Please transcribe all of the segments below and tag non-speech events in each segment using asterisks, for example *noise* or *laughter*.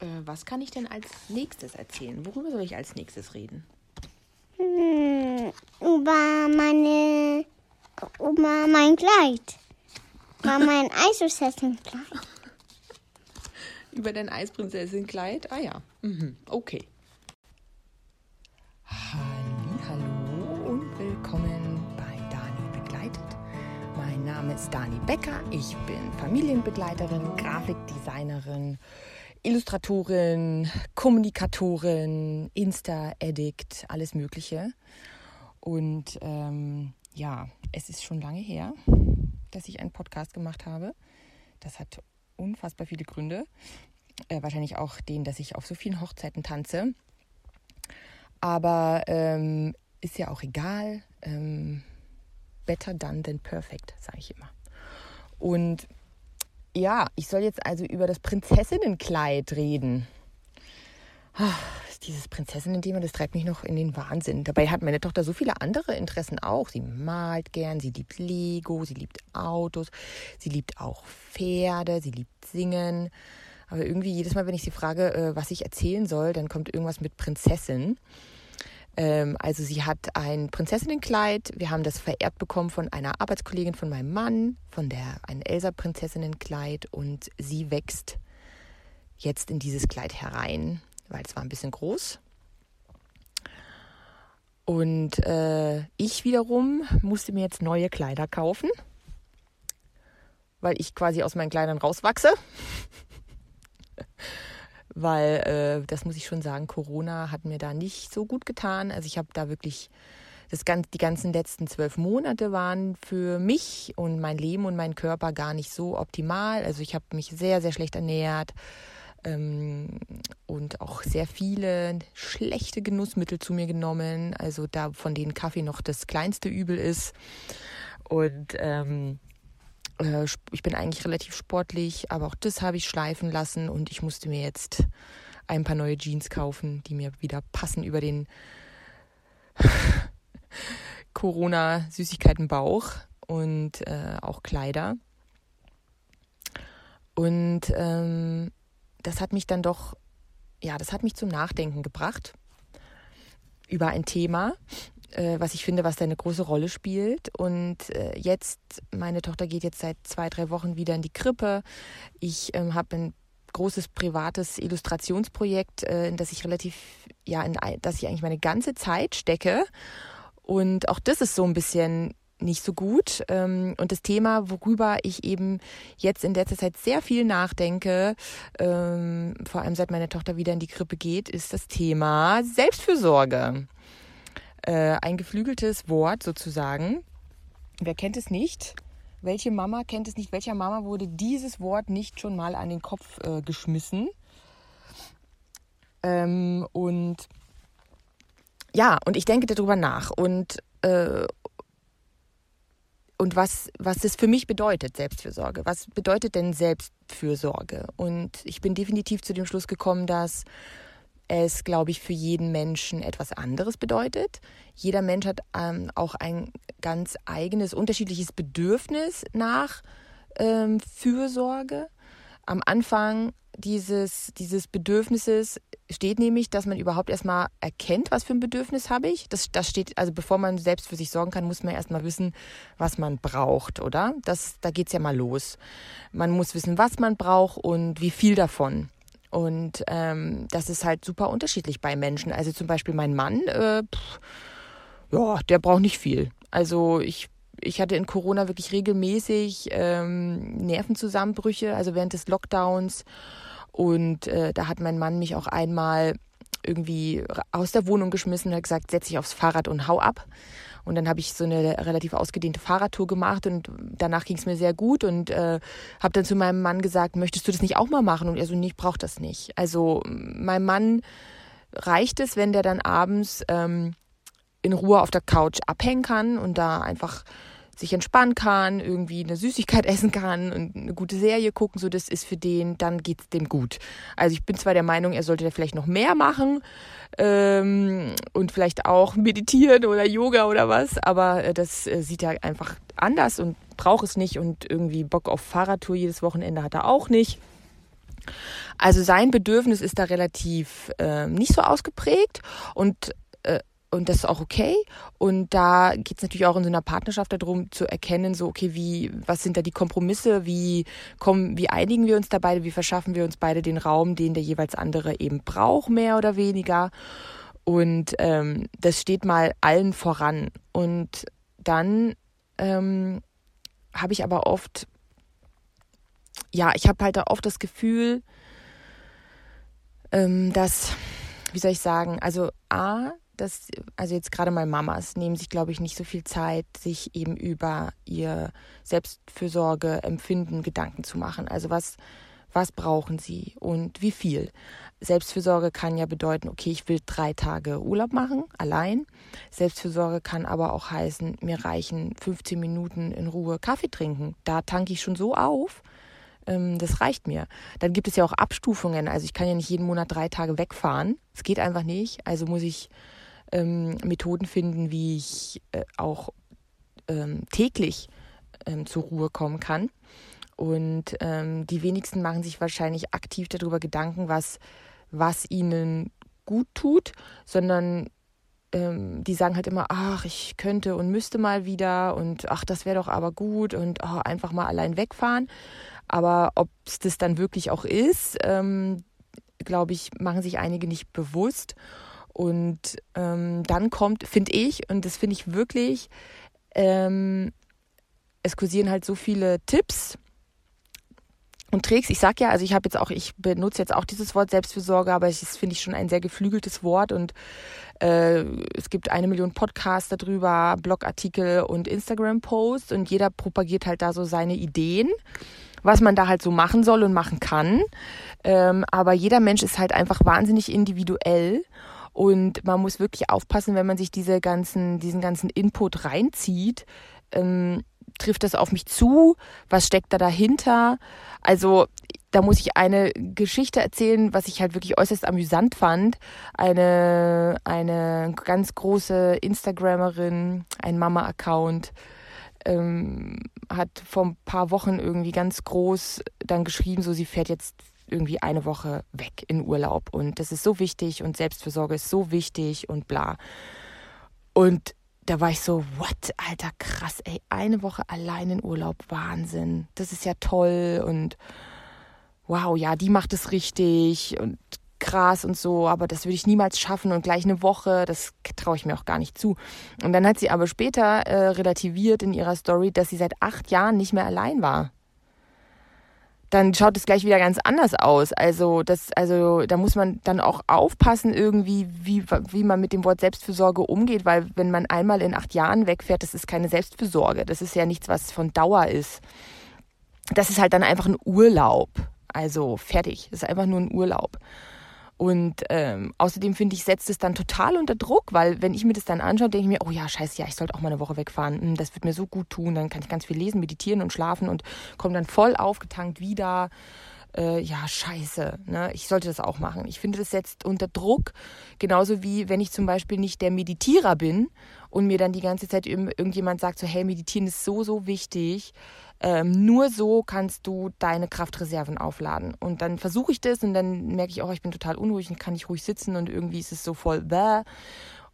Äh, was kann ich denn als nächstes erzählen? Worüber soll ich als nächstes reden? Hm, über meine, über mein Kleid. Über mein *laughs* Eisprinzessin-Kleid. Über dein Eisprinzessin-Kleid? Ah ja, mhm. okay. Hallo und willkommen bei Dani Begleitet. Mein Name ist Dani Becker. Ich bin Familienbegleiterin, Grafikdesignerin, Illustratorin, Kommunikatorin, Insta-Addict, alles Mögliche. Und ähm, ja, es ist schon lange her, dass ich einen Podcast gemacht habe. Das hat unfassbar viele Gründe. Äh, wahrscheinlich auch den, dass ich auf so vielen Hochzeiten tanze. Aber ähm, ist ja auch egal. Ähm, better done than perfect, sage ich immer. Und ja, ich soll jetzt also über das Prinzessinnenkleid reden. Ach, dieses Prinzessinnen-Thema, das treibt mich noch in den Wahnsinn. Dabei hat meine Tochter so viele andere Interessen auch. Sie malt gern, sie liebt Lego, sie liebt Autos, sie liebt auch Pferde, sie liebt Singen. Aber irgendwie jedes Mal, wenn ich sie frage, äh, was ich erzählen soll, dann kommt irgendwas mit Prinzessin. Ähm, also sie hat ein Prinzessinnenkleid. Wir haben das vererbt bekommen von einer Arbeitskollegin von meinem Mann, von der ein Elsa-Prinzessinnenkleid und sie wächst jetzt in dieses Kleid herein, weil es war ein bisschen groß. Und äh, ich wiederum musste mir jetzt neue Kleider kaufen, weil ich quasi aus meinen Kleidern rauswachse weil äh, das muss ich schon sagen, Corona hat mir da nicht so gut getan. Also ich habe da wirklich das ganz, die ganzen letzten zwölf Monate waren für mich und mein Leben und mein Körper gar nicht so optimal. Also ich habe mich sehr, sehr schlecht ernährt ähm, und auch sehr viele schlechte Genussmittel zu mir genommen. Also da von denen Kaffee noch das kleinste Übel ist. Und ähm, äh, ich bin eigentlich relativ sportlich, aber auch das habe ich schleifen lassen und ich musste mir jetzt ein paar neue Jeans kaufen, die mir wieder passen über den *laughs* Corona-Süßigkeiten-Bauch und äh, auch Kleider. Und ähm, das hat mich dann doch, ja, das hat mich zum Nachdenken gebracht über ein Thema, äh, was ich finde, was da eine große Rolle spielt. Und äh, jetzt, meine Tochter geht jetzt seit zwei, drei Wochen wieder in die Krippe. Ich ähm, habe ein großes privates Illustrationsprojekt, äh, in das ich relativ, ja, in das ich eigentlich meine ganze Zeit stecke. Und auch das ist so ein bisschen nicht so gut. Ähm, und das Thema, worüber ich eben jetzt in letzter Zeit sehr viel nachdenke, ähm, vor allem seit meine Tochter wieder in die Krippe geht, ist das Thema Selbstfürsorge äh, ein geflügeltes Wort sozusagen. Wer kennt es nicht? Welche Mama kennt es nicht? Welcher Mama wurde dieses Wort nicht schon mal an den Kopf äh, geschmissen? Ähm, und ja, und ich denke darüber nach und, äh, und was, was das für mich bedeutet, Selbstfürsorge. Was bedeutet denn Selbstfürsorge? Und ich bin definitiv zu dem Schluss gekommen, dass es, glaube ich, für jeden Menschen etwas anderes bedeutet. Jeder Mensch hat ähm, auch ein ganz eigenes, unterschiedliches Bedürfnis nach ähm, Fürsorge. Am Anfang dieses, dieses Bedürfnisses steht nämlich, dass man überhaupt erstmal erkennt, was für ein Bedürfnis habe ich. Das, das steht, also bevor man selbst für sich sorgen kann, muss man erstmal wissen, was man braucht, oder? Das, da geht es ja mal los. Man muss wissen, was man braucht und wie viel davon. Und ähm, das ist halt super unterschiedlich bei Menschen. Also zum Beispiel mein Mann, äh, pff, ja, der braucht nicht viel. Also ich, ich hatte in Corona wirklich regelmäßig ähm, Nervenzusammenbrüche, also während des Lockdowns. Und äh, da hat mein Mann mich auch einmal irgendwie aus der Wohnung geschmissen und hat gesagt, setz dich aufs Fahrrad und hau ab. Und dann habe ich so eine relativ ausgedehnte Fahrradtour gemacht und danach ging es mir sehr gut und äh, habe dann zu meinem Mann gesagt, möchtest du das nicht auch mal machen? Und er so, nee, ich brauche das nicht. Also meinem Mann reicht es, wenn der dann abends ähm, in Ruhe auf der Couch abhängen kann und da einfach sich entspannen kann, irgendwie eine Süßigkeit *laughs* essen kann und eine gute Serie gucken, so das ist für den, dann geht es dem gut. Also ich bin zwar der Meinung, er sollte da vielleicht noch mehr machen ähm, und vielleicht auch *laughs* meditieren oder Yoga oder was, aber äh, das äh, sieht er einfach anders und braucht es nicht und irgendwie Bock auf Fahrradtour jedes Wochenende hat er auch nicht. Also sein Bedürfnis ist da relativ äh, nicht so ausgeprägt und äh, und das ist auch okay. Und da geht es natürlich auch in so einer Partnerschaft darum zu erkennen, so, okay, wie, was sind da die Kompromisse, wie kommen, wie einigen wir uns da beide, wie verschaffen wir uns beide den Raum, den der jeweils andere eben braucht, mehr oder weniger. Und ähm, das steht mal allen voran. Und dann ähm, habe ich aber oft, ja, ich habe halt da oft das Gefühl, ähm, dass, wie soll ich sagen, also A, dass, also jetzt gerade mal Mamas nehmen sich, glaube ich, nicht so viel Zeit, sich eben über ihr Selbstfürsorge, Empfinden, Gedanken zu machen. Also was, was brauchen sie und wie viel? Selbstfürsorge kann ja bedeuten, okay, ich will drei Tage Urlaub machen, allein. Selbstfürsorge kann aber auch heißen, mir reichen 15 Minuten in Ruhe Kaffee trinken. Da tanke ich schon so auf, ähm, das reicht mir. Dann gibt es ja auch Abstufungen. Also ich kann ja nicht jeden Monat drei Tage wegfahren. Es geht einfach nicht. Also muss ich ähm, Methoden finden, wie ich äh, auch ähm, täglich ähm, zur Ruhe kommen kann. Und ähm, die wenigsten machen sich wahrscheinlich aktiv darüber Gedanken, was, was ihnen gut tut, sondern ähm, die sagen halt immer, ach, ich könnte und müsste mal wieder und ach, das wäre doch aber gut und oh, einfach mal allein wegfahren. Aber ob es das dann wirklich auch ist, ähm, glaube ich, machen sich einige nicht bewusst. Und ähm, dann kommt, finde ich, und das finde ich wirklich, ähm, es kursieren halt so viele Tipps und Tricks. Ich sag ja, also ich habe jetzt auch, ich benutze jetzt auch dieses Wort Selbstfürsorge, aber es finde ich schon ein sehr geflügeltes Wort und äh, es gibt eine Million Podcasts darüber, Blogartikel und Instagram-Posts und jeder propagiert halt da so seine Ideen, was man da halt so machen soll und machen kann. Ähm, aber jeder Mensch ist halt einfach wahnsinnig individuell und man muss wirklich aufpassen, wenn man sich diese ganzen, diesen ganzen Input reinzieht. Ähm, trifft das auf mich zu? Was steckt da dahinter? Also da muss ich eine Geschichte erzählen, was ich halt wirklich äußerst amüsant fand. Eine, eine ganz große Instagrammerin, ein Mama-Account, ähm, hat vor ein paar Wochen irgendwie ganz groß dann geschrieben, so sie fährt jetzt irgendwie eine Woche weg in Urlaub und das ist so wichtig und Selbstversorge ist so wichtig und bla. Und da war ich so, what, alter, krass, ey, eine Woche allein in Urlaub, Wahnsinn. Das ist ja toll und wow, ja, die macht es richtig und krass und so, aber das würde ich niemals schaffen und gleich eine Woche, das traue ich mir auch gar nicht zu. Und dann hat sie aber später äh, relativiert in ihrer Story, dass sie seit acht Jahren nicht mehr allein war dann schaut es gleich wieder ganz anders aus. Also das, also da muss man dann auch aufpassen irgendwie, wie, wie man mit dem Wort Selbstfürsorge umgeht, weil wenn man einmal in acht Jahren wegfährt, das ist keine Selbstfürsorge. Das ist ja nichts, was von Dauer ist. Das ist halt dann einfach ein Urlaub. Also fertig. Das ist einfach nur ein Urlaub. Und ähm, außerdem finde ich, setzt es dann total unter Druck, weil wenn ich mir das dann anschaue, denke ich mir, oh ja, scheiße, ja, ich sollte auch mal eine Woche wegfahren. Hm, das wird mir so gut tun. Dann kann ich ganz viel lesen, meditieren und schlafen und komme dann voll aufgetankt wieder. Äh, ja, scheiße, ne? ich sollte das auch machen. Ich finde, das setzt unter Druck, genauso wie wenn ich zum Beispiel nicht der Meditierer bin und mir dann die ganze Zeit irgendjemand sagt, so, hey, meditieren ist so, so wichtig ähm, nur so kannst du deine Kraftreserven aufladen. Und dann versuche ich das und dann merke ich auch, ich bin total unruhig und kann nicht ruhig sitzen und irgendwie ist es so voll bäh.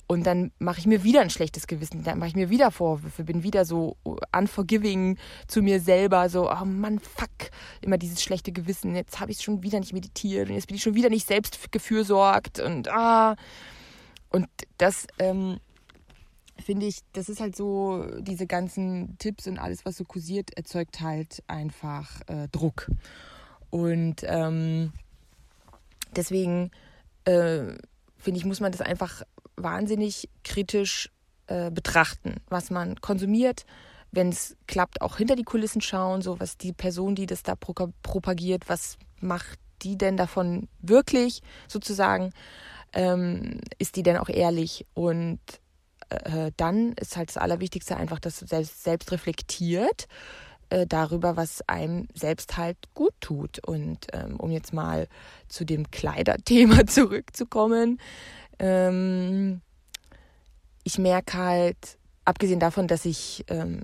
Und dann mache ich mir wieder ein schlechtes Gewissen, dann mache ich mir wieder Vorwürfe, bin wieder so unforgiving zu mir selber, so, oh Mann, fuck, immer dieses schlechte Gewissen, jetzt habe ich schon wieder nicht meditiert und jetzt bin ich schon wieder nicht selbst gefürsorgt und ah. Und das ähm, finde ich, das ist halt so, diese ganzen Tipps und alles, was so kursiert, erzeugt halt einfach äh, Druck. Und ähm, deswegen äh, finde ich, muss man das einfach wahnsinnig kritisch äh, betrachten, was man konsumiert, wenn es klappt, auch hinter die Kulissen schauen, so was die Person, die das da propagiert, was macht die denn davon wirklich sozusagen, ähm, ist die denn auch ehrlich und äh, dann ist halt das Allerwichtigste einfach, dass du selbst, selbst reflektiert äh, darüber, was einem selbst halt gut tut. Und ähm, um jetzt mal zu dem Kleiderthema *laughs* zurückzukommen, ähm, ich merke halt, abgesehen davon, dass ich ähm,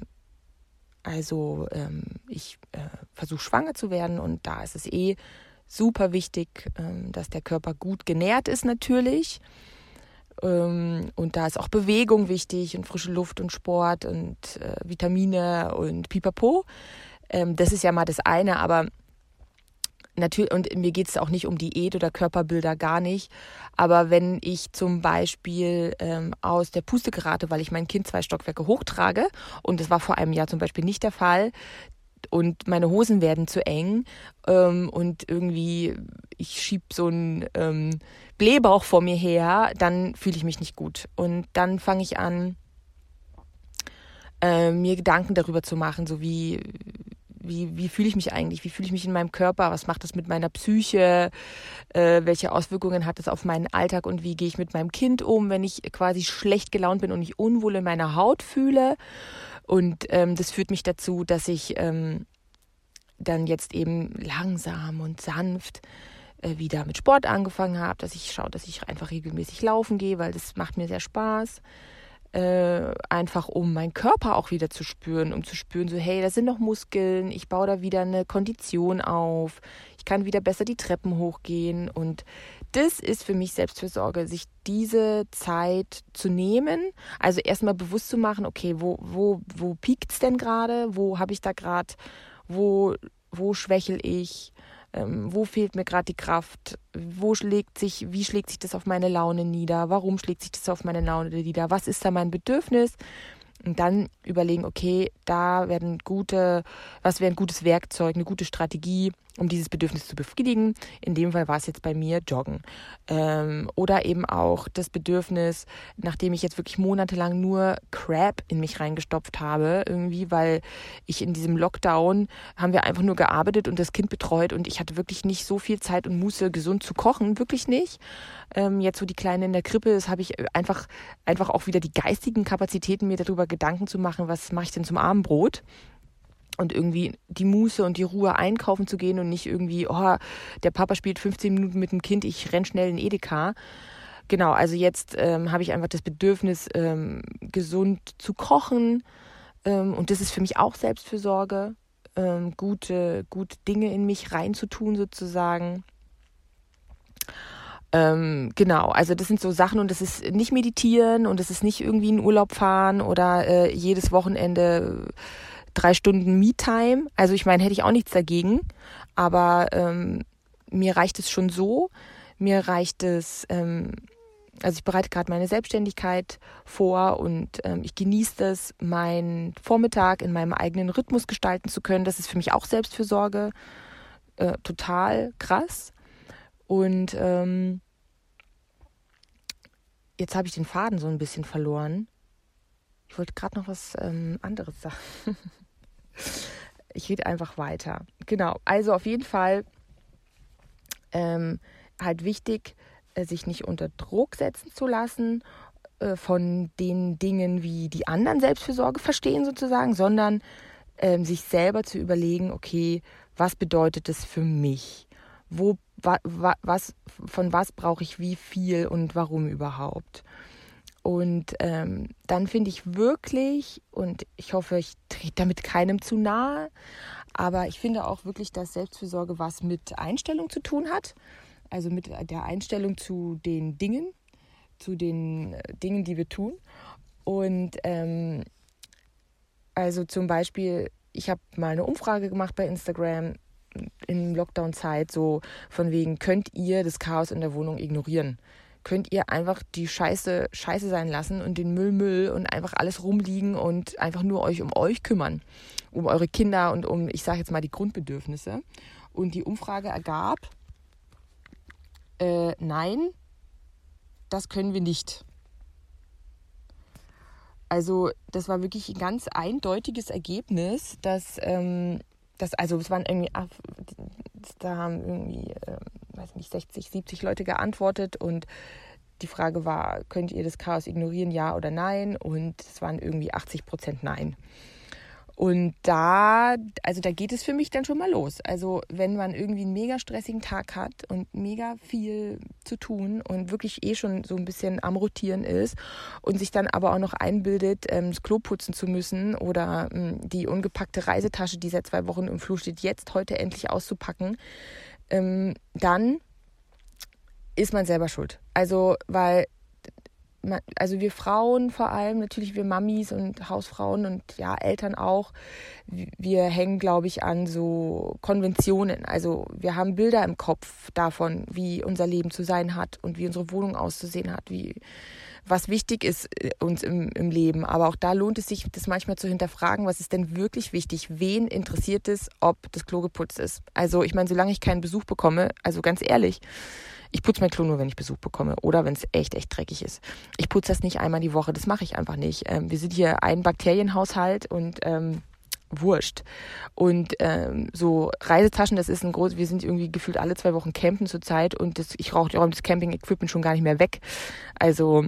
also ähm, ich äh, versuche schwanger zu werden und da ist es eh super wichtig, ähm, dass der Körper gut genährt ist natürlich. Ähm, und da ist auch Bewegung wichtig und frische Luft und Sport und äh, Vitamine und Pipapo. Ähm, das ist ja mal das eine, aber natürlich, und mir geht es auch nicht um Diät oder Körperbilder, gar nicht. Aber wenn ich zum Beispiel ähm, aus der Puste gerate, weil ich mein Kind zwei Stockwerke hochtrage, und das war vor einem Jahr zum Beispiel nicht der Fall, und meine Hosen werden zu eng ähm, und irgendwie ich schieb so einen ähm, Blähbauch vor mir her, dann fühle ich mich nicht gut. Und dann fange ich an, äh, mir Gedanken darüber zu machen, so wie, wie, wie fühle ich mich eigentlich, wie fühle ich mich in meinem Körper, was macht das mit meiner Psyche, äh, welche Auswirkungen hat das auf meinen Alltag? Und wie gehe ich mit meinem Kind um, wenn ich quasi schlecht gelaunt bin und mich unwohl in meiner Haut fühle. Und ähm, das führt mich dazu, dass ich ähm, dann jetzt eben langsam und sanft äh, wieder mit Sport angefangen habe, dass ich schaue, dass ich einfach regelmäßig laufen gehe, weil das macht mir sehr Spaß äh, einfach um meinen Körper auch wieder zu spüren, um zu spüren, so hey, da sind noch Muskeln, ich baue da wieder eine Kondition auf, ich kann wieder besser die Treppen hochgehen. Und das ist für mich Selbstfürsorge, sich diese Zeit zu nehmen, also erstmal bewusst zu machen, okay, wo, wo, wo piekt denn gerade, wo habe ich da gerade, wo, wo schwächel ich, ähm, wo fehlt mir gerade die Kraft, wo schlägt sich, wie schlägt sich das auf meine Laune nieder, warum schlägt sich das auf meine Laune nieder, was ist da mein Bedürfnis? Und dann überlegen, okay, da werden gute, was wäre ein gutes Werkzeug, eine gute Strategie, um dieses Bedürfnis zu befriedigen. In dem Fall war es jetzt bei mir Joggen. Ähm, oder eben auch das Bedürfnis, nachdem ich jetzt wirklich monatelang nur Crap in mich reingestopft habe, irgendwie, weil ich in diesem Lockdown haben wir einfach nur gearbeitet und das Kind betreut und ich hatte wirklich nicht so viel Zeit und Muße, gesund zu kochen, wirklich nicht. Ähm, jetzt, wo die Kleine in der Krippe ist, habe ich einfach, einfach auch wieder die geistigen Kapazitäten, mir darüber Gedanken zu machen, was mache ich denn zum Abendbrot und irgendwie die Muße und die Ruhe einkaufen zu gehen und nicht irgendwie, oh, der Papa spielt 15 Minuten mit dem Kind, ich renn schnell in Edeka. Genau, also jetzt ähm, habe ich einfach das Bedürfnis, ähm, gesund zu kochen. Ähm, und das ist für mich auch Selbstfürsorge, ähm, gute, gute Dinge in mich reinzutun sozusagen. Ähm, genau, also das sind so Sachen und das ist nicht meditieren und das ist nicht irgendwie in Urlaub fahren oder äh, jedes Wochenende drei Stunden Me-Time. Also ich meine, hätte ich auch nichts dagegen, aber ähm, mir reicht es schon so. Mir reicht es, ähm, also ich bereite gerade meine Selbstständigkeit vor und ähm, ich genieße das, meinen Vormittag in meinem eigenen Rhythmus gestalten zu können. Das ist für mich auch Selbstfürsorge. Äh, total krass. Und ähm, jetzt habe ich den Faden so ein bisschen verloren. Ich wollte gerade noch was ähm, anderes sagen. *laughs* ich rede einfach weiter. Genau, also auf jeden Fall ähm, halt wichtig, äh, sich nicht unter Druck setzen zu lassen äh, von den Dingen, wie die anderen Selbstfürsorge verstehen sozusagen, sondern ähm, sich selber zu überlegen, okay, was bedeutet das für mich? Wo, wa, wa, was, von was brauche ich wie viel und warum überhaupt? Und ähm, dann finde ich wirklich, und ich hoffe, ich trete damit keinem zu nahe, aber ich finde auch wirklich, dass Selbstfürsorge was mit Einstellung zu tun hat. Also mit der Einstellung zu den Dingen, zu den äh, Dingen, die wir tun. Und ähm, also zum Beispiel, ich habe mal eine Umfrage gemacht bei Instagram in Lockdown-Zeit, so von wegen, könnt ihr das Chaos in der Wohnung ignorieren? Könnt ihr einfach die Scheiße Scheiße sein lassen und den Müll Müll und einfach alles rumliegen und einfach nur euch um euch kümmern, um eure Kinder und um, ich sage jetzt mal, die Grundbedürfnisse. Und die Umfrage ergab, äh, nein, das können wir nicht. Also das war wirklich ein ganz eindeutiges Ergebnis, dass, ähm, dass also es waren irgendwie, da haben irgendwie äh, weiß nicht, 60, 70 Leute geantwortet und die Frage war, könnt ihr das Chaos ignorieren, ja oder nein? Und es waren irgendwie 80 Prozent Nein. Und da, also da geht es für mich dann schon mal los. Also wenn man irgendwie einen mega stressigen Tag hat und mega viel zu tun und wirklich eh schon so ein bisschen am Rotieren ist und sich dann aber auch noch einbildet, ähm, das Klo putzen zu müssen oder ähm, die ungepackte Reisetasche, die seit zwei Wochen im Flur steht, jetzt heute endlich auszupacken, ähm, dann ist man selber schuld. Also, weil also wir Frauen vor allem, natürlich wir Mamis und Hausfrauen und ja, Eltern auch, wir hängen, glaube ich, an so Konventionen. Also wir haben Bilder im Kopf davon, wie unser Leben zu sein hat und wie unsere Wohnung auszusehen hat, wie was wichtig ist äh, uns im, im Leben. Aber auch da lohnt es sich, das manchmal zu hinterfragen, was ist denn wirklich wichtig? Wen interessiert es, ob das Klo geputzt ist? Also ich meine, solange ich keinen Besuch bekomme, also ganz ehrlich, ich putze mein Klo nur, wenn ich Besuch bekomme oder wenn es echt, echt dreckig ist. Ich putze das nicht einmal die Woche, das mache ich einfach nicht. Ähm, wir sind hier ein Bakterienhaushalt und ähm, wurscht. Und ähm, so Reisetaschen, das ist ein groß, wir sind irgendwie gefühlt alle zwei Wochen campen zurzeit und das, ich rauche das Camping-Equipment schon gar nicht mehr weg. Also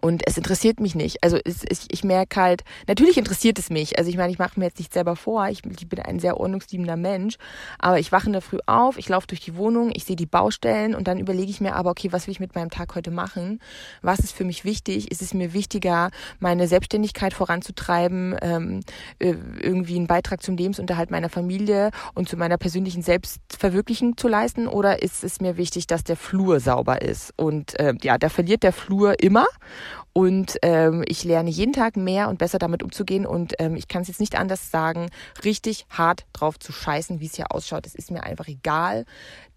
und es interessiert mich nicht. Also es, ich, ich merke halt, natürlich interessiert es mich. Also ich meine, ich mache mir jetzt nicht selber vor. Ich, ich bin ein sehr ordnungsliebender Mensch. Aber ich wache in der Früh auf, ich laufe durch die Wohnung, ich sehe die Baustellen und dann überlege ich mir aber, okay, was will ich mit meinem Tag heute machen? Was ist für mich wichtig? Ist es mir wichtiger, meine Selbstständigkeit voranzutreiben, ähm, äh, irgendwie einen Beitrag zum Lebensunterhalt meiner Familie und zu meiner persönlichen Selbstverwirklichung zu leisten? Oder ist es mir wichtig, dass der Flur sauber ist? Und äh, ja, da verliert der Flur immer. Und ähm, ich lerne jeden Tag mehr und besser damit umzugehen. Und ähm, ich kann es jetzt nicht anders sagen, richtig hart drauf zu scheißen, wie es hier ausschaut. Das ist mir einfach egal,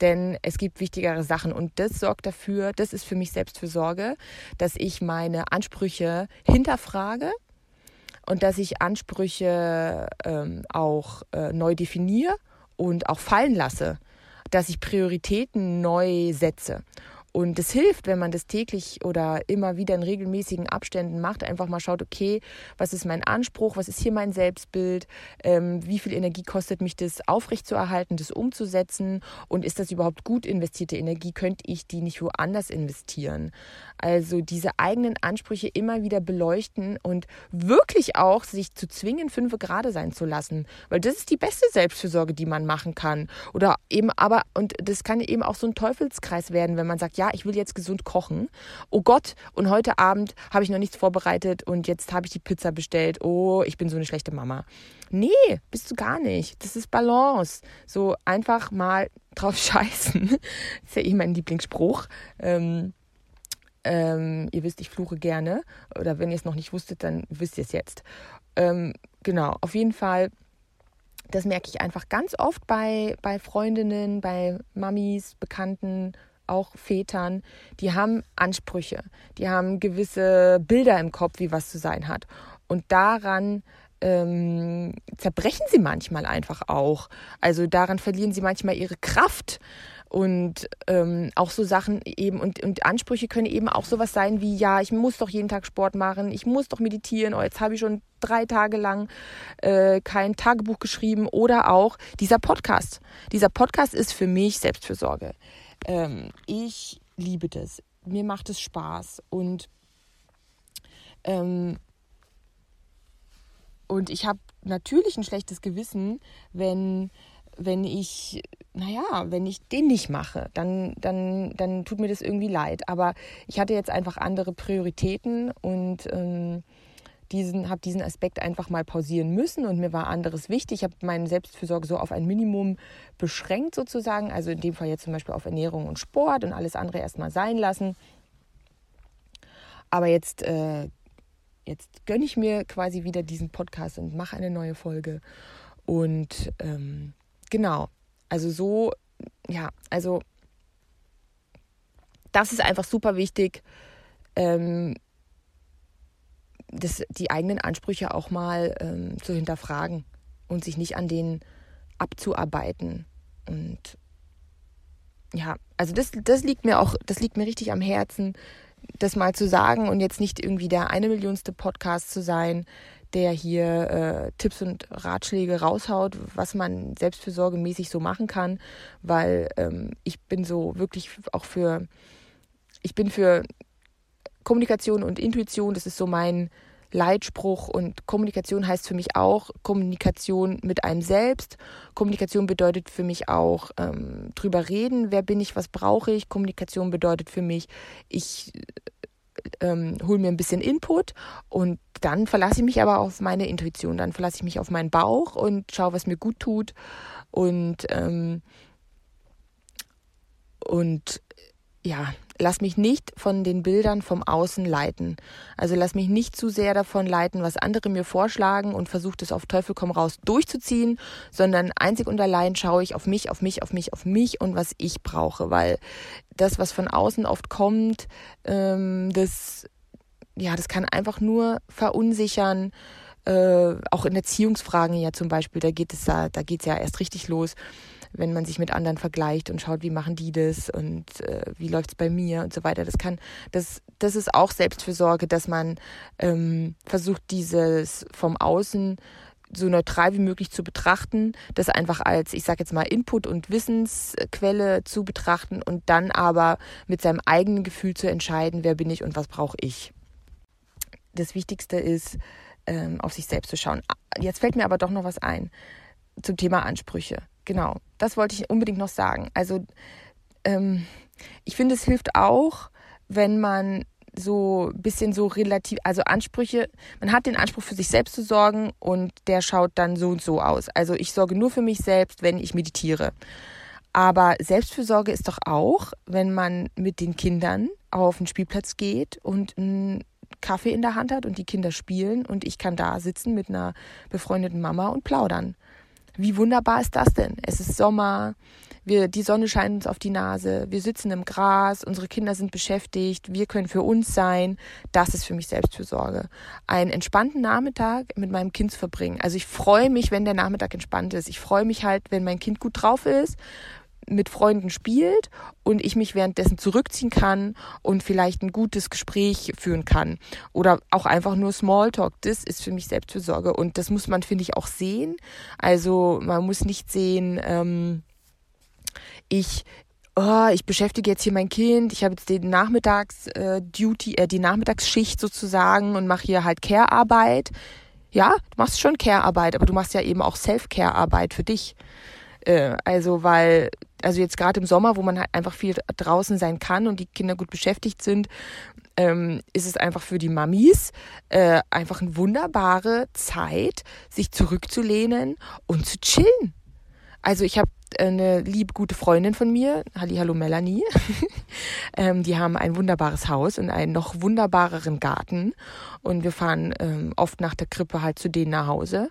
denn es gibt wichtigere Sachen. Und das sorgt dafür, das ist für mich Selbstfürsorge, dass ich meine Ansprüche hinterfrage und dass ich Ansprüche ähm, auch äh, neu definiere und auch fallen lasse, dass ich Prioritäten neu setze. Und es hilft, wenn man das täglich oder immer wieder in regelmäßigen Abständen macht, einfach mal schaut, okay, was ist mein Anspruch, was ist hier mein Selbstbild, ähm, wie viel Energie kostet mich das aufrechtzuerhalten, das umzusetzen und ist das überhaupt gut investierte Energie, könnte ich die nicht woanders investieren? Also diese eigenen Ansprüche immer wieder beleuchten und wirklich auch sich zu zwingen, fünf Grade sein zu lassen, weil das ist die beste Selbstfürsorge, die man machen kann. Oder eben aber, und das kann eben auch so ein Teufelskreis werden, wenn man sagt, ja, ich will jetzt gesund kochen. Oh Gott, und heute Abend habe ich noch nichts vorbereitet und jetzt habe ich die Pizza bestellt. Oh, ich bin so eine schlechte Mama. Nee, bist du gar nicht. Das ist Balance. So einfach mal *laughs* drauf scheißen. Das ist ja eh mein Lieblingsspruch. Ähm, ähm, ihr wisst, ich fluche gerne. Oder wenn ihr es noch nicht wusstet, dann wisst ihr es jetzt. Ähm, genau, auf jeden Fall das merke ich einfach ganz oft bei, bei Freundinnen, bei Mamis, Bekannten, auch Vätern, die haben Ansprüche, die haben gewisse Bilder im Kopf, wie was zu sein hat. Und daran ähm, zerbrechen sie manchmal einfach auch. Also daran verlieren sie manchmal ihre Kraft. Und ähm, auch so Sachen eben, und, und Ansprüche können eben auch sowas sein wie, ja, ich muss doch jeden Tag Sport machen, ich muss doch meditieren, oh, jetzt habe ich schon drei Tage lang äh, kein Tagebuch geschrieben. Oder auch dieser Podcast. Dieser Podcast ist für mich Selbstfürsorge. Ähm, ich liebe das. Mir macht es Spaß und ähm, und ich habe natürlich ein schlechtes Gewissen, wenn wenn ich, naja, wenn ich den nicht mache, dann, dann, dann tut mir das irgendwie leid. Aber ich hatte jetzt einfach andere Prioritäten und ähm, diesen, habe diesen Aspekt einfach mal pausieren müssen und mir war anderes wichtig. Ich habe meine Selbstfürsorge so auf ein Minimum beschränkt sozusagen, also in dem Fall jetzt zum Beispiel auf Ernährung und Sport und alles andere erstmal sein lassen. Aber jetzt, äh, jetzt gönne ich mir quasi wieder diesen Podcast und mache eine neue Folge. Und ähm, genau, also so, ja, also das ist einfach super wichtig. Ähm, das, die eigenen Ansprüche auch mal ähm, zu hinterfragen und sich nicht an denen abzuarbeiten. Und ja, also das, das liegt mir auch, das liegt mir richtig am Herzen, das mal zu sagen und jetzt nicht irgendwie der eine Millionste Podcast zu sein, der hier äh, Tipps und Ratschläge raushaut, was man selbstfürsorgemäßig so machen kann, weil ähm, ich bin so wirklich auch für, ich bin für Kommunikation und Intuition, das ist so mein Leitspruch und Kommunikation heißt für mich auch Kommunikation mit einem selbst. Kommunikation bedeutet für mich auch ähm, drüber reden, wer bin ich, was brauche ich. Kommunikation bedeutet für mich, ich ähm, hole mir ein bisschen Input und dann verlasse ich mich aber auf meine Intuition, dann verlasse ich mich auf meinen Bauch und schaue, was mir gut tut und ähm, und ja, lass mich nicht von den Bildern vom Außen leiten. Also lass mich nicht zu sehr davon leiten, was andere mir vorschlagen und versuche das auf Teufel komm raus durchzuziehen, sondern einzig und allein schaue ich auf mich, auf mich, auf mich, auf mich und was ich brauche, weil das, was von außen oft kommt, ähm, das ja, das kann einfach nur verunsichern. Äh, auch in Erziehungsfragen ja zum Beispiel, da geht es da, da geht's ja erst richtig los wenn man sich mit anderen vergleicht und schaut, wie machen die das und äh, wie läuft's bei mir und so weiter. Das kann, das, das ist auch Selbstfürsorge, dass man ähm, versucht, dieses vom Außen so neutral wie möglich zu betrachten, das einfach als, ich sage jetzt mal, Input und Wissensquelle zu betrachten und dann aber mit seinem eigenen Gefühl zu entscheiden, wer bin ich und was brauche ich. Das Wichtigste ist, ähm, auf sich selbst zu schauen. Jetzt fällt mir aber doch noch was ein zum Thema Ansprüche. Genau, das wollte ich unbedingt noch sagen. Also ähm, ich finde, es hilft auch, wenn man so ein bisschen so relativ, also Ansprüche, man hat den Anspruch für sich selbst zu sorgen und der schaut dann so und so aus. Also ich sorge nur für mich selbst, wenn ich meditiere. Aber Selbstfürsorge ist doch auch, wenn man mit den Kindern auf den Spielplatz geht und einen Kaffee in der Hand hat und die Kinder spielen und ich kann da sitzen mit einer befreundeten Mama und plaudern. Wie wunderbar ist das denn? Es ist Sommer, wir, die Sonne scheint uns auf die Nase, wir sitzen im Gras, unsere Kinder sind beschäftigt, wir können für uns sein. Das ist für mich Selbstfürsorge. Einen entspannten Nachmittag mit meinem Kind zu verbringen. Also ich freue mich, wenn der Nachmittag entspannt ist. Ich freue mich halt, wenn mein Kind gut drauf ist, mit Freunden spielt und ich mich währenddessen zurückziehen kann und vielleicht ein gutes Gespräch führen kann. Oder auch einfach nur Smalltalk. Das ist für mich Selbstfürsorge. Und das muss man, finde ich, auch sehen. Also man muss nicht sehen, ähm, ich, oh, ich beschäftige jetzt hier mein Kind, ich habe jetzt den Nachmittags-Duty, äh, äh, die Nachmittagsschicht sozusagen und mache hier halt Care-Arbeit. Ja, du machst schon Care-Arbeit, aber du machst ja eben auch Self-Care-Arbeit für dich. Äh, also, weil, also jetzt gerade im Sommer, wo man halt einfach viel draußen sein kann und die Kinder gut beschäftigt sind, ähm, ist es einfach für die Mamis äh, einfach eine wunderbare Zeit, sich zurückzulehnen und zu chillen. Also ich habe eine liebe gute Freundin von mir, Halli Hallo Melanie. *laughs* ähm, die haben ein wunderbares Haus und einen noch wunderbareren Garten und wir fahren ähm, oft nach der Krippe halt zu denen nach Hause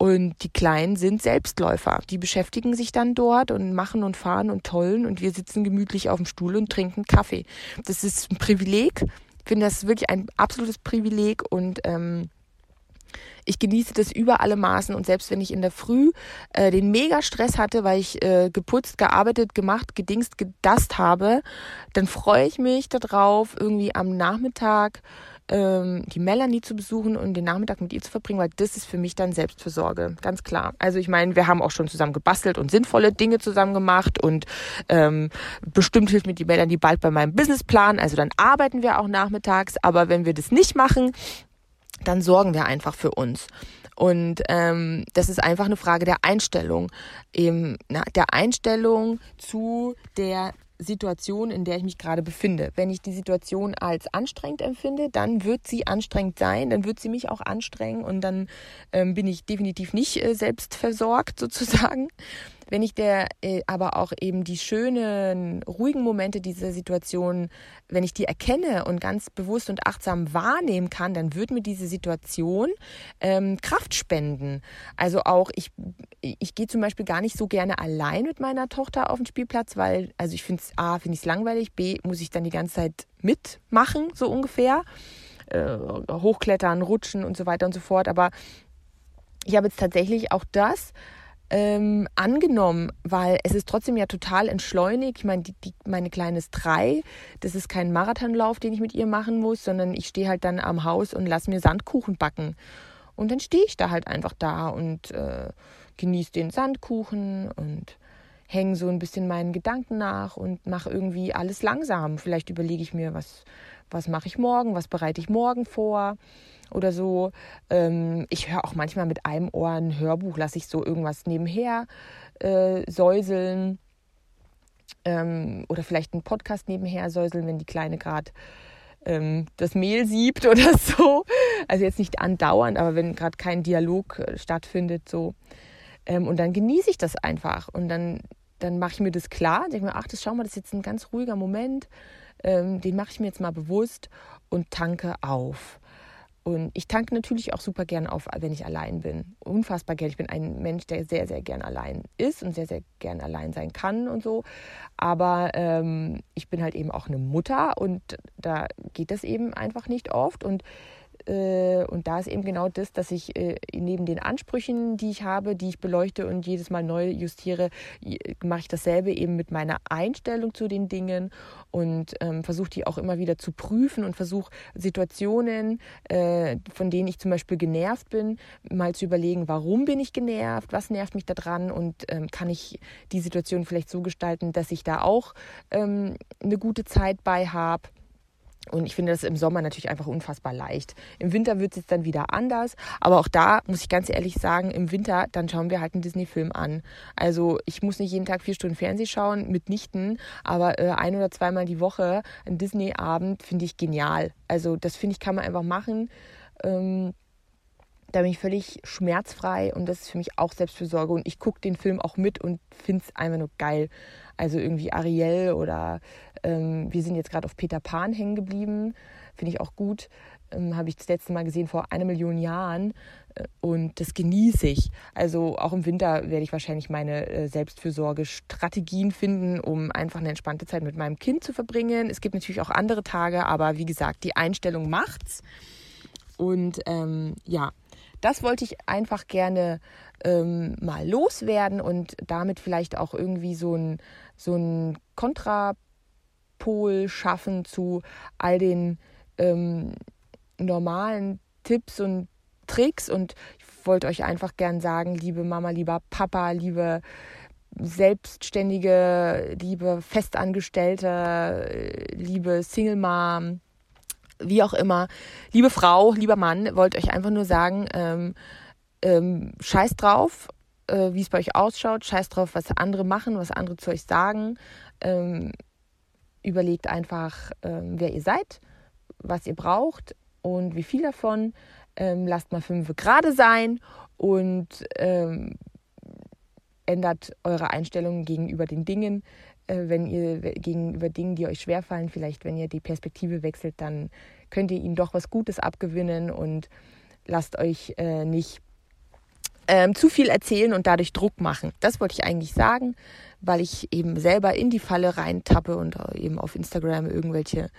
und die Kleinen sind Selbstläufer. Die beschäftigen sich dann dort und machen und fahren und tollen und wir sitzen gemütlich auf dem Stuhl und trinken Kaffee. Das ist ein Privileg. Ich finde das wirklich ein absolutes Privileg und ähm, ich genieße das über alle Maßen und selbst wenn ich in der Früh äh, den mega Stress hatte, weil ich äh, geputzt, gearbeitet, gemacht, gedingst, gedast habe, dann freue ich mich darauf, irgendwie am Nachmittag ähm, die Melanie zu besuchen und den Nachmittag mit ihr zu verbringen, weil das ist für mich dann Selbstversorge, ganz klar. Also ich meine, wir haben auch schon zusammen gebastelt und sinnvolle Dinge zusammen gemacht und ähm, bestimmt hilft mir die Melanie bald bei meinem Businessplan. Also dann arbeiten wir auch nachmittags, aber wenn wir das nicht machen, dann sorgen wir einfach für uns. Und ähm, das ist einfach eine Frage der Einstellung, eben na, der Einstellung zu der Situation, in der ich mich gerade befinde. Wenn ich die Situation als anstrengend empfinde, dann wird sie anstrengend sein, dann wird sie mich auch anstrengen und dann ähm, bin ich definitiv nicht äh, selbst versorgt sozusagen. Wenn ich der äh, aber auch eben die schönen, ruhigen Momente dieser Situation, wenn ich die erkenne und ganz bewusst und achtsam wahrnehmen kann, dann wird mir diese Situation ähm, Kraft spenden. Also auch ich, ich gehe zum Beispiel gar nicht so gerne allein mit meiner Tochter auf den Spielplatz, weil, also ich finde es A, finde ich es langweilig, B, muss ich dann die ganze Zeit mitmachen, so ungefähr. Äh, hochklettern, rutschen und so weiter und so fort. Aber ich habe jetzt tatsächlich auch das ähm, angenommen, weil es ist trotzdem ja total entschleunigt. Ich meine, die, die, meine Kleine ist drei. Das ist kein Marathonlauf, den ich mit ihr machen muss, sondern ich stehe halt dann am Haus und lasse mir Sandkuchen backen. Und dann stehe ich da halt einfach da und äh, genieße den Sandkuchen und hänge so ein bisschen meinen Gedanken nach und mache irgendwie alles langsam. Vielleicht überlege ich mir, was, was mache ich morgen, was bereite ich morgen vor oder so. Ähm, ich höre auch manchmal mit einem Ohr ein Hörbuch, lasse ich so irgendwas nebenher äh, säuseln. Ähm, oder vielleicht einen Podcast nebenher säuseln, wenn die Kleine gerade ähm, das Mehl siebt oder *laughs* so. Also jetzt nicht andauernd, aber wenn gerade kein Dialog äh, stattfindet, so. Ähm, und dann genieße ich das einfach. Und dann dann mache ich mir das klar, denke mir, ach, das schau mal, das ist jetzt ein ganz ruhiger Moment, ähm, den mache ich mir jetzt mal bewusst und tanke auf. Und ich tanke natürlich auch super gern auf, wenn ich allein bin. Unfassbar gern. Ich bin ein Mensch, der sehr, sehr gern allein ist und sehr, sehr gern allein sein kann und so. Aber ähm, ich bin halt eben auch eine Mutter und da geht das eben einfach nicht oft. Und äh, und da ist eben genau das, dass ich äh, neben den Ansprüchen, die ich habe, die ich beleuchte und jedes Mal neu justiere, mache ich dasselbe eben mit meiner Einstellung zu den Dingen und ähm, versuche die auch immer wieder zu prüfen und versuche Situationen, äh, von denen ich zum Beispiel genervt bin, mal zu überlegen, warum bin ich genervt, was nervt mich daran und ähm, kann ich die Situation vielleicht so gestalten, dass ich da auch ähm, eine gute Zeit bei habe. Und ich finde das im Sommer natürlich einfach unfassbar leicht. Im Winter wird es jetzt dann wieder anders. Aber auch da muss ich ganz ehrlich sagen, im Winter, dann schauen wir halt einen Disney-Film an. Also ich muss nicht jeden Tag vier Stunden Fernsehen schauen, mitnichten. Aber äh, ein oder zweimal die Woche ein Disney-Abend finde ich genial. Also das finde ich, kann man einfach machen. Ähm, da bin ich völlig schmerzfrei und das ist für mich auch Selbstfürsorge. Und ich gucke den Film auch mit und finde es einfach nur geil. Also irgendwie Ariel oder ähm, wir sind jetzt gerade auf Peter Pan hängen geblieben. Finde ich auch gut. Ähm, Habe ich das letzte Mal gesehen vor einer Million Jahren. Äh, und das genieße ich. Also auch im Winter werde ich wahrscheinlich meine äh, Selbstfürsorge-Strategien finden, um einfach eine entspannte Zeit mit meinem Kind zu verbringen. Es gibt natürlich auch andere Tage, aber wie gesagt, die Einstellung macht's. Und ähm, ja, das wollte ich einfach gerne ähm, mal loswerden und damit vielleicht auch irgendwie so ein, so ein Kontra Gegenpol schaffen zu all den ähm, normalen Tipps und Tricks. Und ich wollte euch einfach gern sagen, liebe Mama, lieber Papa, liebe Selbstständige, liebe Festangestellte, liebe Single Mom, wie auch immer, liebe Frau, lieber Mann, wollte euch einfach nur sagen, ähm, ähm, scheiß drauf, äh, wie es bei euch ausschaut, scheiß drauf, was andere machen, was andere zu euch sagen. Ähm, überlegt einfach, ähm, wer ihr seid, was ihr braucht und wie viel davon. Ähm, lasst mal fünf gerade sein und ähm, ändert eure Einstellung gegenüber den Dingen. Äh, wenn ihr gegenüber Dingen, die euch schwerfallen, vielleicht wenn ihr die Perspektive wechselt, dann könnt ihr ihnen doch was Gutes abgewinnen und lasst euch äh, nicht ähm, zu viel erzählen und dadurch Druck machen. Das wollte ich eigentlich sagen, weil ich eben selber in die Falle reintappe und eben auf Instagram irgendwelche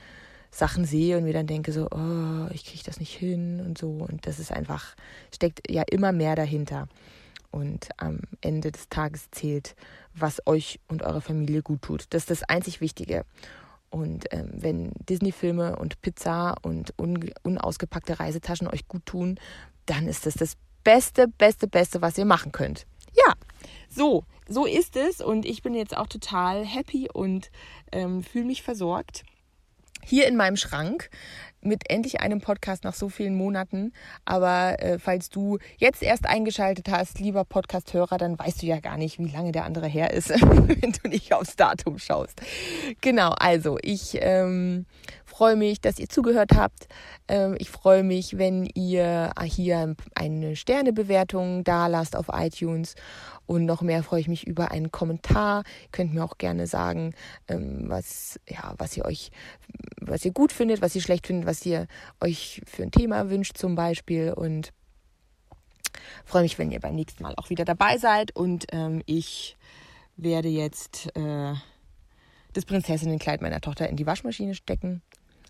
Sachen sehe und mir dann denke so, oh, ich kriege das nicht hin und so. Und das ist einfach, steckt ja immer mehr dahinter. Und am Ende des Tages zählt, was euch und eurer Familie gut tut. Das ist das einzig Wichtige. Und ähm, wenn Disney-Filme und Pizza und un unausgepackte Reisetaschen euch gut tun, dann ist das das Beste, Beste, Beste, was ihr machen könnt. Ja, so, so ist es und ich bin jetzt auch total happy und ähm, fühle mich versorgt. Hier in meinem Schrank mit endlich einem Podcast nach so vielen Monaten. Aber äh, falls du jetzt erst eingeschaltet hast, lieber Podcast-Hörer, dann weißt du ja gar nicht, wie lange der andere her ist, *laughs* wenn du nicht aufs Datum schaust. Genau, also ich ähm, freue mich, dass ihr zugehört habt. Ähm, ich freue mich, wenn ihr hier eine Sternebewertung da lasst auf iTunes. Und noch mehr freue ich mich über einen Kommentar. Ihr könnt mir auch gerne sagen, ähm, was, ja, was ihr euch, was ihr gut findet, was ihr schlecht findet, was ihr euch für ein Thema wünscht zum Beispiel. Und freue mich, wenn ihr beim nächsten Mal auch wieder dabei seid. Und ähm, ich werde jetzt äh, das Prinzessinnenkleid meiner Tochter in die Waschmaschine stecken.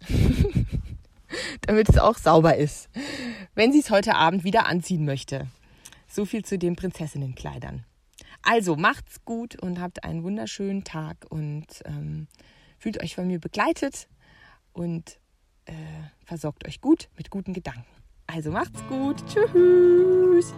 *laughs* damit es auch sauber ist, wenn sie es heute Abend wieder anziehen möchte. So viel zu den Prinzessinnenkleidern. Also macht's gut und habt einen wunderschönen Tag und ähm, fühlt euch von mir begleitet und äh, versorgt euch gut mit guten Gedanken. Also macht's gut. Tschüss.